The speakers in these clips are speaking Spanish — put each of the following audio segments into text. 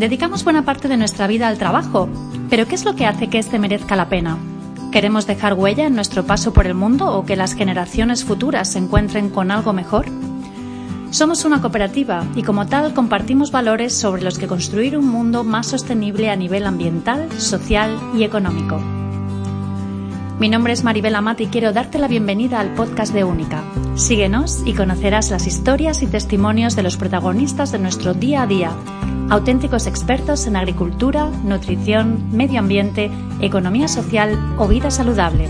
Dedicamos buena parte de nuestra vida al trabajo, pero ¿qué es lo que hace que este merezca la pena? ¿Queremos dejar huella en nuestro paso por el mundo o que las generaciones futuras se encuentren con algo mejor? Somos una cooperativa y como tal compartimos valores sobre los que construir un mundo más sostenible a nivel ambiental, social y económico. Mi nombre es Maribel Amat y quiero darte la bienvenida al podcast de Única. Síguenos y conocerás las historias y testimonios de los protagonistas de nuestro día a día, auténticos expertos en agricultura, nutrición, medio ambiente, economía social o vida saludable.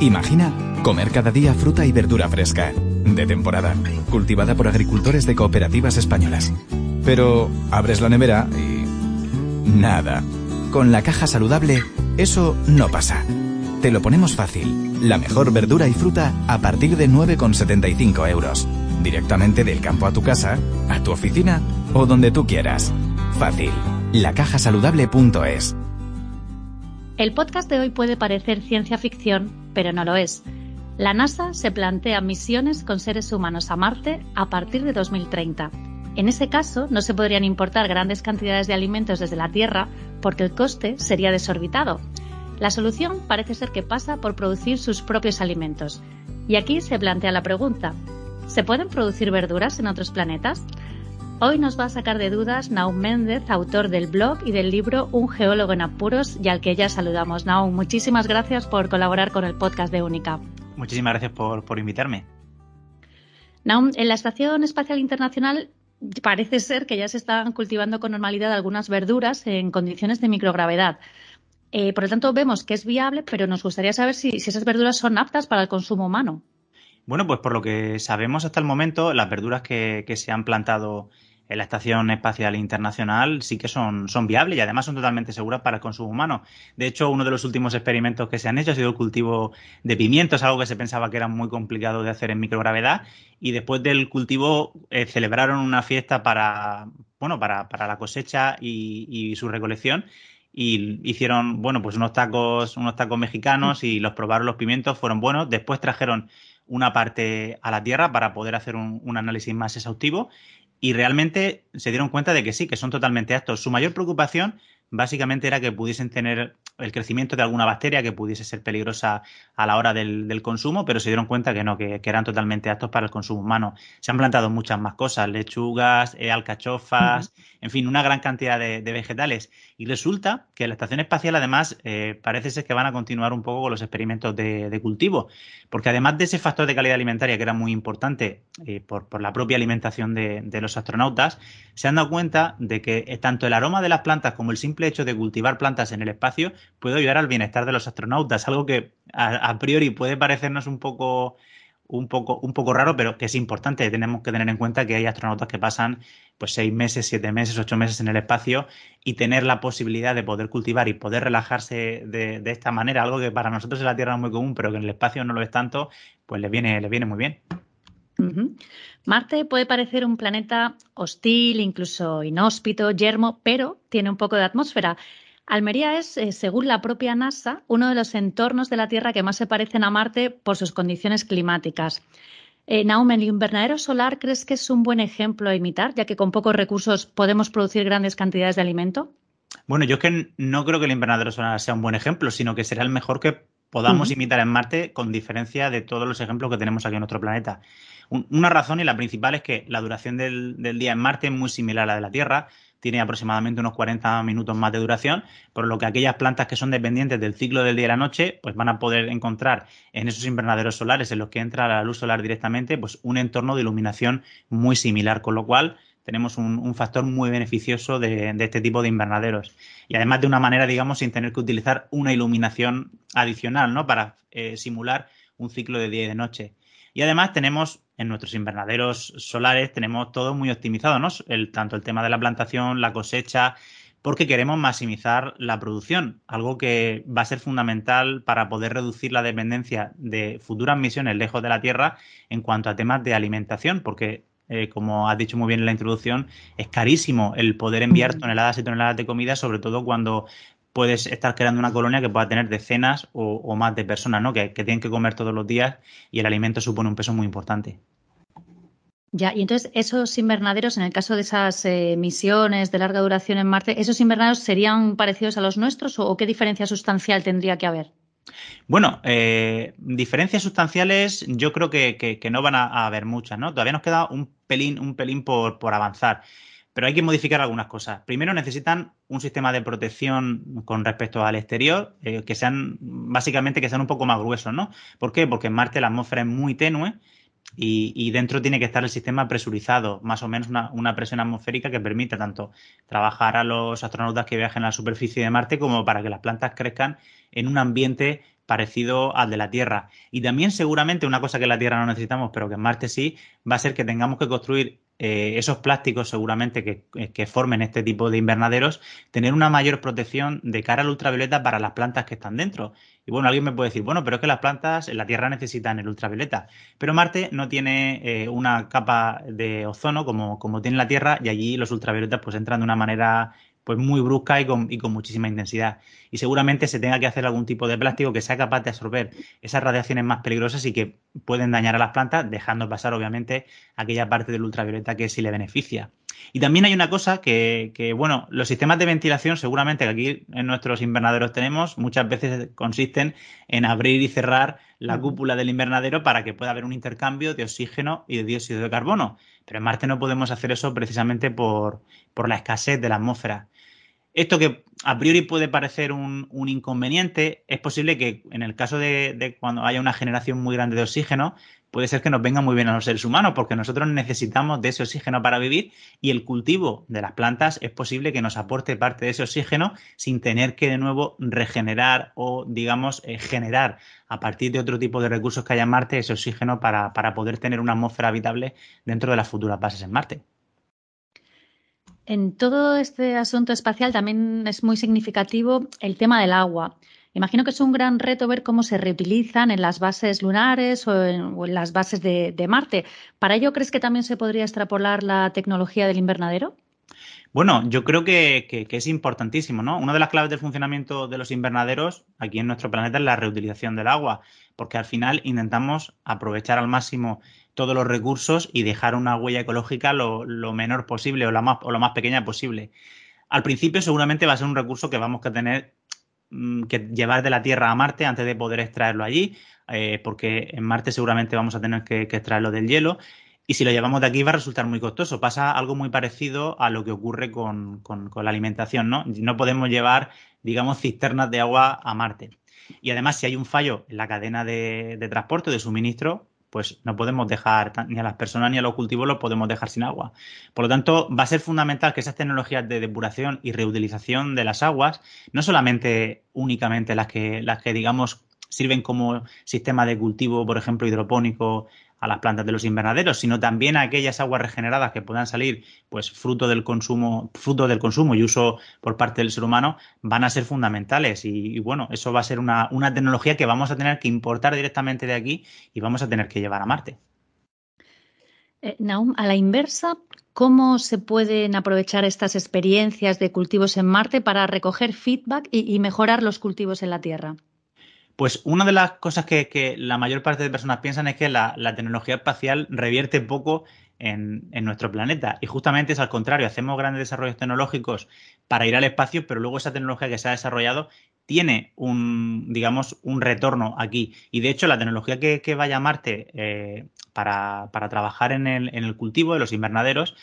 Imagina comer cada día fruta y verdura fresca, de temporada, cultivada por agricultores de cooperativas españolas. Pero abres la nevera y... nada. Con la caja saludable eso no pasa. Te lo ponemos fácil. La mejor verdura y fruta a partir de 9,75 euros. Directamente del campo a tu casa, a tu oficina o donde tú quieras. Fácil. Lacajasaludable.es. El podcast de hoy puede parecer ciencia ficción, pero no lo es. La NASA se plantea misiones con seres humanos a Marte a partir de 2030. En ese caso, no se podrían importar grandes cantidades de alimentos desde la Tierra porque el coste sería desorbitado. La solución parece ser que pasa por producir sus propios alimentos. Y aquí se plantea la pregunta, ¿se pueden producir verduras en otros planetas? Hoy nos va a sacar de dudas Naum Méndez, autor del blog y del libro Un geólogo en apuros, y al que ya saludamos. Naum, muchísimas gracias por colaborar con el podcast de Única. Muchísimas gracias por, por invitarme. Naum, en la Estación Espacial Internacional parece ser que ya se están cultivando con normalidad algunas verduras en condiciones de microgravedad. Eh, por lo tanto, vemos que es viable, pero nos gustaría saber si, esas verduras son aptas para el consumo humano. Bueno, pues por lo que sabemos hasta el momento, las verduras que se han plantado en la Estación Espacial Internacional sí que son, son viables y además son totalmente seguras para el consumo humano. De hecho, uno de los últimos experimentos que se han hecho ha sido el cultivo de pimientos, algo que se pensaba que era muy complicado de hacer en microgravedad. Y después del cultivo eh, celebraron una fiesta para, bueno, para, para la cosecha y, y, su recolección. Y hicieron, bueno, pues unos tacos, unos tacos mexicanos y los probaron los pimientos, fueron buenos. Después trajeron una parte a la tierra para poder hacer un, análisis más exhaustivo y realmente se dieron cuenta de que sí, que son totalmente aptos. Su mayor preocupación básicamente era que pudiesen tener el crecimiento de alguna bacteria que pudiese ser peligrosa a la hora del, consumo, pero se dieron cuenta que no, que, eran totalmente aptos para el consumo humano. Se han plantado muchas más cosas, lechugas, eh, alcachofas, en fin, una gran cantidad de, vegetales. Y resulta que la Estación Espacial, además, eh, parece ser que van a continuar un poco con los experimentos de, cultivo, porque además de ese factor de calidad alimentaria que era muy importante eh, por, la propia alimentación de, de los astronautas, se han dado cuenta de que tanto el aroma de las plantas como el simple hecho de cultivar plantas en el espacio puede ayudar al bienestar de los astronautas, algo que a, priori puede parecernos un poco un poco, un poco raro, pero que es importante. Tenemos que tener en cuenta que hay astronautas que pasan pues seis meses, siete meses, ocho meses en el espacio y tener la posibilidad de poder cultivar y poder relajarse de, esta manera, algo que para nosotros en la Tierra es muy común, pero que en el espacio no lo es tanto, pues le viene, le viene muy bien. Marte puede parecer un planeta hostil, incluso inhóspito, yermo, pero tiene un poco de atmósfera. Almería es, eh, según la propia NASA, uno de los entornos de la Tierra que más se parecen a Marte por sus condiciones climáticas. Eh, ¿el invernadero solar crees que es un buen ejemplo a imitar, ya que con pocos recursos podemos producir grandes cantidades de alimento? Bueno, yo es que no creo que el invernadero solar sea un buen ejemplo, sino que será el mejor que podamos imitar en Marte, con diferencia de todos los ejemplos que tenemos aquí en nuestro planeta. una razón y la principal es que la duración del, del día en Marte es muy similar a la de la Tierra tiene aproximadamente unos 40 minutos más de duración, por lo que aquellas plantas que son dependientes del ciclo del día y la noche, pues van a poder encontrar en esos invernaderos solares en los que entra la luz solar directamente, pues un entorno de iluminación muy similar, con lo cual tenemos un, factor muy beneficioso de, este tipo de invernaderos. Y además de una manera, digamos, sin tener que utilizar una iluminación adicional, ¿no? Para eh, simular un ciclo de día y de noche. Y además tenemos en nuestros invernaderos solares, tenemos todo muy optimizado, ¿no? El, tanto el tema de la plantación, la cosecha, porque queremos maximizar la producción, algo que va a ser fundamental para poder reducir la dependencia de futuras misiones lejos de la Tierra en cuanto a temas de alimentación, porque eh, como has dicho muy bien en la introducción, es carísimo el poder enviar toneladas y toneladas de comida, sobre todo cuando puedes estar creando una colonia que pueda tener decenas o, más de personas, ¿no? Que, tienen que comer todos los días y el alimento supone un peso muy importante. Ya, y entonces esos invernaderos, en el caso de esas eh, misiones de larga duración en Marte, ¿esos invernaderos serían parecidos a los nuestros o qué diferencia sustancial tendría que haber? Bueno, eh, diferencias sustanciales yo creo que, no van a, haber muchas, ¿no? Todavía nos queda un pelín, un pelín por, avanzar. Pero hay que modificar algunas cosas. Primero necesitan un sistema de protección con respecto al exterior, eh, que sean, básicamente, que sean un poco más gruesos, ¿no? ¿Por qué? Porque en Marte la atmósfera es muy tenue y, dentro tiene que estar el sistema presurizado, más o menos una, una, presión atmosférica que permita tanto trabajar a los astronautas que viajen a la superficie de Marte como para que las plantas crezcan en un ambiente parecido al de la Tierra. Y también seguramente una cosa que la Tierra no necesitamos, pero que en Marte sí, va a ser que tengamos que construir eh, esos plásticos seguramente que, que, formen este tipo de invernaderos, tener una mayor protección de cara al ultravioleta para las plantas que están dentro. Y bueno, alguien me puede decir, bueno, pero es que las plantas en la Tierra necesitan el ultravioleta. Pero Marte no tiene eh, una capa de ozono como, como tiene la Tierra y allí los ultravioletas pues entran de una manera pues muy brusca y con, y con, muchísima intensidad. Y seguramente se tenga que hacer algún tipo de plástico que sea capaz de absorber esas radiaciones más peligrosas y que pueden dañar a las plantas, dejando pasar obviamente aquella parte del ultravioleta que sí le beneficia. Y también hay una cosa que, que, bueno, los sistemas de ventilación seguramente que aquí en nuestros invernaderos tenemos, muchas veces consisten en abrir y cerrar la cúpula del invernadero para que pueda haber un intercambio de oxígeno y de dióxido de carbono. Pero en Marte no podemos hacer eso precisamente por, por la escasez de la atmósfera. Esto que a priori puede parecer un, inconveniente, es posible que en el caso de, cuando haya una generación muy grande de oxígeno, puede ser que nos venga muy bien a los seres humanos, porque nosotros necesitamos de ese oxígeno para vivir y el cultivo de las plantas es posible que nos aporte parte de ese oxígeno sin tener que de nuevo regenerar o, digamos, eh, generar a partir de otro tipo de recursos que haya en Marte ese oxígeno para poder tener una atmósfera habitable dentro de las futuras bases en Marte. En todo este asunto espacial también es muy significativo el tema del agua. Imagino que es un gran reto ver cómo se reutilizan en las bases lunares o en, las bases de, Marte. ¿Para ello crees que también se podría extrapolar la tecnología del invernadero? Bueno, yo creo que, es importantísimo, ¿no? Una de las claves del funcionamiento de los invernaderos aquí en nuestro planeta es la reutilización del agua, porque al final intentamos aprovechar al máximo todos los recursos y dejar una huella ecológica lo, menor posible o, la más, o lo más pequeña posible. Al principio seguramente va a ser un recurso que vamos a tener mm, que llevar de la Tierra a Marte antes de poder extraerlo allí, eh, porque en Marte seguramente vamos a tener que, extraerlo del hielo. Y si lo llevamos de aquí va a resultar muy costoso. Pasa algo muy parecido a lo que ocurre con, la alimentación, ¿no? No podemos llevar, digamos, cisternas de agua a Marte. Y además, si hay un fallo en la cadena de, de transporte, de suministro, pues no podemos dejar ni a las personas ni a los cultivos los podemos dejar sin agua. Por lo tanto, va a ser fundamental que esas tecnologías de depuración y reutilización de las aguas, no solamente únicamente las que, las que digamos sirven como sistema de cultivo, por ejemplo, hidropónico a las plantas de los invernaderos, sino también a aquellas aguas regeneradas que puedan salir, pues fruto del consumo, fruto del consumo y uso por parte del ser humano, van a ser fundamentales. Y, bueno, eso va a ser una, tecnología que vamos a tener que importar directamente de aquí y vamos a tener que llevar a Marte. Eh, Naum, a la inversa, ¿cómo se pueden aprovechar estas experiencias de cultivos en Marte para recoger feedback y mejorar los cultivos en la Tierra? Pues una de las cosas que, la mayor parte de personas piensan es que la, tecnología espacial revierte poco en, nuestro planeta. Y justamente es al contrario, hacemos grandes desarrollos tecnológicos para ir al espacio, pero luego esa tecnología que se ha desarrollado tiene un, digamos, un retorno aquí. Y de hecho, la tecnología que, vaya a Marte eh, para, trabajar en el, en el cultivo de los invernaderos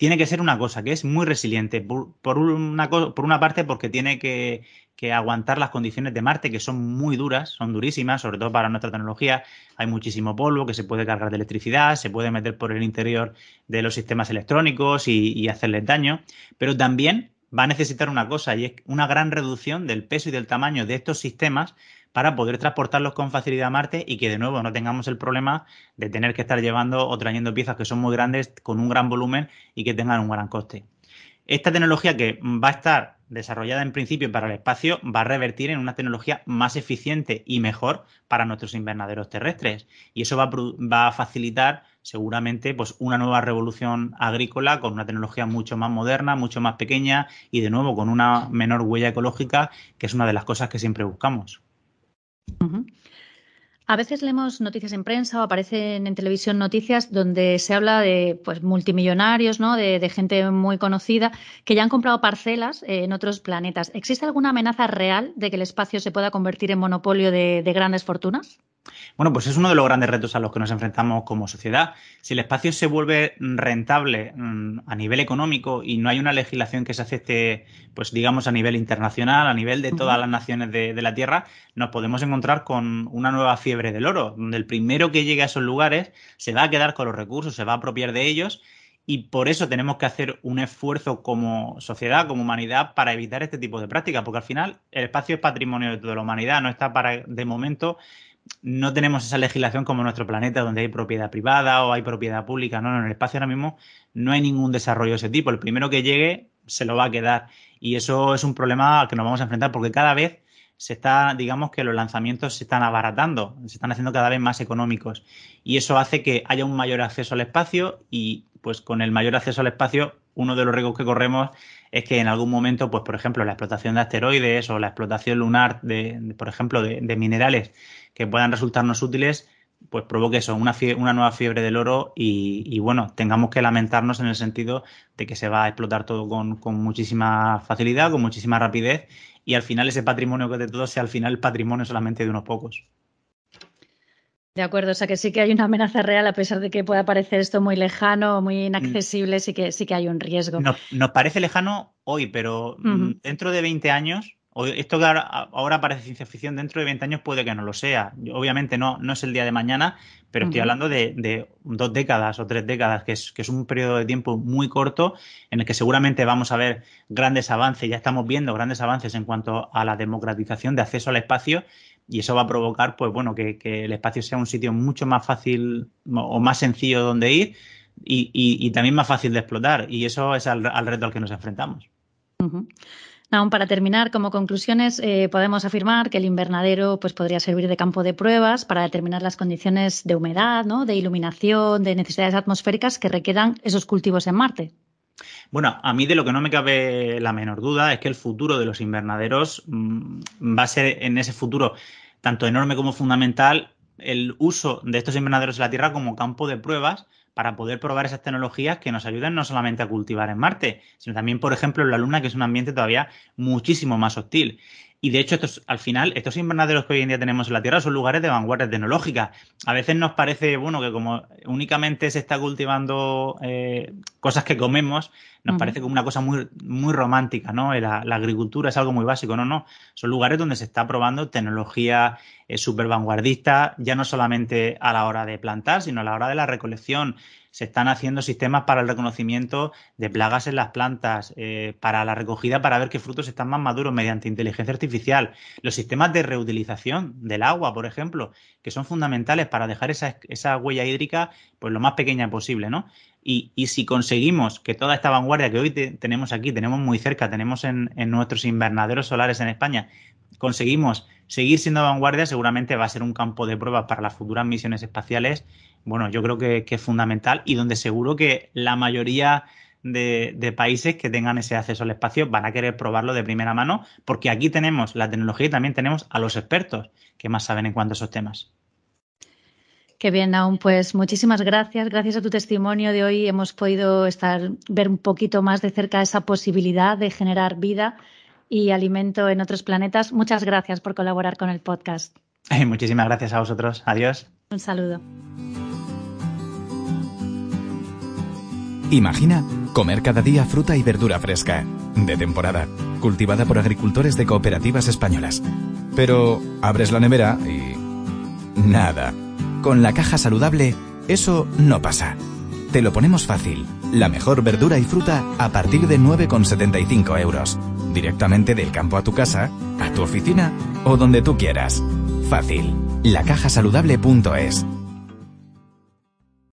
tiene que ser una cosa que es muy resiliente. Por, una, por una parte, porque tiene que, aguantar las condiciones de Marte, que son muy duras, son durísimas, sobre todo para nuestra tecnología. Hay muchísimo polvo que se puede cargar de electricidad, se puede meter por el interior de los sistemas electrónicos y, y hacerles daño. Pero también va a necesitar una cosa, y es una gran reducción del peso y del tamaño de estos sistemas para poder transportarlos con facilidad a Marte y que de nuevo no tengamos el problema de tener que estar llevando o trayendo piezas que son muy grandes con un gran volumen y que tengan un gran coste. Esta tecnología que va a estar desarrollada en principio para el espacio va a revertir en una tecnología más eficiente y mejor para nuestros invernaderos terrestres. Y eso va a, facilitar seguramente pues, una nueva revolución agrícola con una tecnología mucho más moderna, mucho más pequeña y de nuevo con una menor huella ecológica, que es una de las cosas que siempre buscamos. A veces leemos noticias en prensa o aparecen en televisión noticias donde se habla de pues, multimillonarios, ¿no? de, gente muy conocida que ya han comprado parcelas en otros planetas. ¿Existe alguna amenaza real de que el espacio se pueda convertir en monopolio de grandes fortunas? Bueno, pues es uno de los grandes retos a los que nos enfrentamos como sociedad. Si el espacio se vuelve rentable mm, a nivel económico y no hay una legislación que se acepte, pues digamos, a nivel internacional, a nivel de todas las naciones de, la Tierra, nos podemos encontrar con una nueva fiebre del oro, donde el primero que llegue a esos lugares se va a quedar con los recursos, se va a apropiar de ellos y por eso tenemos que hacer un esfuerzo como sociedad, como humanidad, para evitar este tipo de prácticas, porque al final el espacio es patrimonio de toda la humanidad, no está para, de momento, no tenemos esa legislación como en nuestro planeta, donde hay propiedad privada o hay propiedad pública. No, no, en el espacio ahora mismo no hay ningún desarrollo de ese tipo. El primero que llegue se lo va a quedar. Y eso es un problema al que nos vamos a enfrentar porque cada vez se está, digamos que los lanzamientos se están abaratando, se están haciendo cada vez más económicos. Y eso hace que haya un mayor acceso al espacio y pues con el mayor acceso al espacio, uno de los riesgos que corremos es que en algún momento, pues por ejemplo, la explotación de asteroides o la explotación lunar de, por ejemplo, de, minerales que puedan resultarnos útiles, pues provoque eso, una, una nueva fiebre del oro y, bueno, tengamos que lamentarnos en el sentido de que se va a explotar todo con, con, muchísima facilidad, con muchísima rapidez y al final ese patrimonio que de todos sea al final el patrimonio solamente de unos pocos. De acuerdo, o sea que sí que hay una amenaza real, a pesar de que pueda parecer esto muy lejano, muy inaccesible, sí que, sí que hay un riesgo. Nos, parece lejano hoy, pero mm, dentro de 20 años, esto que ahora, parece ciencia ficción, dentro de 20 años puede que no lo sea. Obviamente no, no es el día de mañana, pero estoy hablando de, dos décadas o tres décadas, que es, que es un periodo de tiempo muy corto en el que seguramente vamos a ver grandes avances, ya estamos viendo grandes avances en cuanto a la democratización de acceso al espacio y eso va a provocar, pues bueno, que, el espacio sea un sitio mucho más fácil o más sencillo donde ir y, también más fácil de explotar. Y eso es al, reto al que nos enfrentamos. Aún para terminar, como conclusiones, eh, podemos afirmar que el invernadero pues, podría servir de campo de pruebas para determinar las condiciones de humedad, ¿no? de iluminación, de necesidades atmosféricas que requieran esos cultivos en Marte. Bueno, a mí de lo que no me cabe la menor duda es que el futuro de los invernaderos mm, va a ser en ese futuro tanto enorme como fundamental el uso de estos invernaderos en la Tierra como campo de pruebas para poder probar esas tecnologías que nos ayuden no solamente a cultivar en Marte, sino también, por ejemplo, en la Luna, que es un ambiente todavía muchísimo más hostil. Y de hecho, estos, al final, estos invernaderos que hoy en día tenemos en la Tierra son lugares de vanguardia tecnológica. A veces nos parece, bueno, que como únicamente se está cultivando eh, cosas que comemos, nos parece como una cosa muy, muy romántica, ¿no? La, agricultura es algo muy básico, no, no. Son lugares donde se está probando tecnología eh, súper vanguardista, ya no solamente a la hora de plantar, sino a la hora de la recolección, se están haciendo sistemas para el reconocimiento de plagas en las plantas, eh, para la recogida, para ver qué frutos están más maduros mediante inteligencia artificial, los sistemas de reutilización del agua, por ejemplo, que son fundamentales para dejar esa, esa huella hídrica pues lo más pequeña posible, ¿no? Y, y, si conseguimos que toda esta vanguardia que hoy tenemos aquí, tenemos muy cerca, tenemos en, en, nuestros invernaderos solares en España, conseguimos seguir siendo vanguardia, seguramente va a ser un campo de pruebas para las futuras misiones espaciales bueno, yo creo que, es fundamental y donde seguro que la mayoría de, países que tengan ese acceso al espacio van a querer probarlo de primera mano, porque aquí tenemos la tecnología y también tenemos a los expertos que más saben en cuanto a esos temas. Qué bien, aún pues muchísimas gracias. Gracias a tu testimonio de hoy hemos podido estar ver un poquito más de cerca esa posibilidad de generar vida y alimento en otros planetas. Muchas gracias por colaborar con el podcast. muchísimas gracias a vosotros. Adiós. Un saludo. Imagina comer cada día fruta y verdura fresca, de temporada, cultivada por agricultores de cooperativas españolas. Pero abres la nevera y... nada. Con la caja saludable, eso no pasa. Te lo ponemos fácil. La mejor verdura y fruta a partir de 9,75 euros. Directamente del campo a tu casa, a tu oficina o donde tú quieras. Fácil. Lacajasaludable.es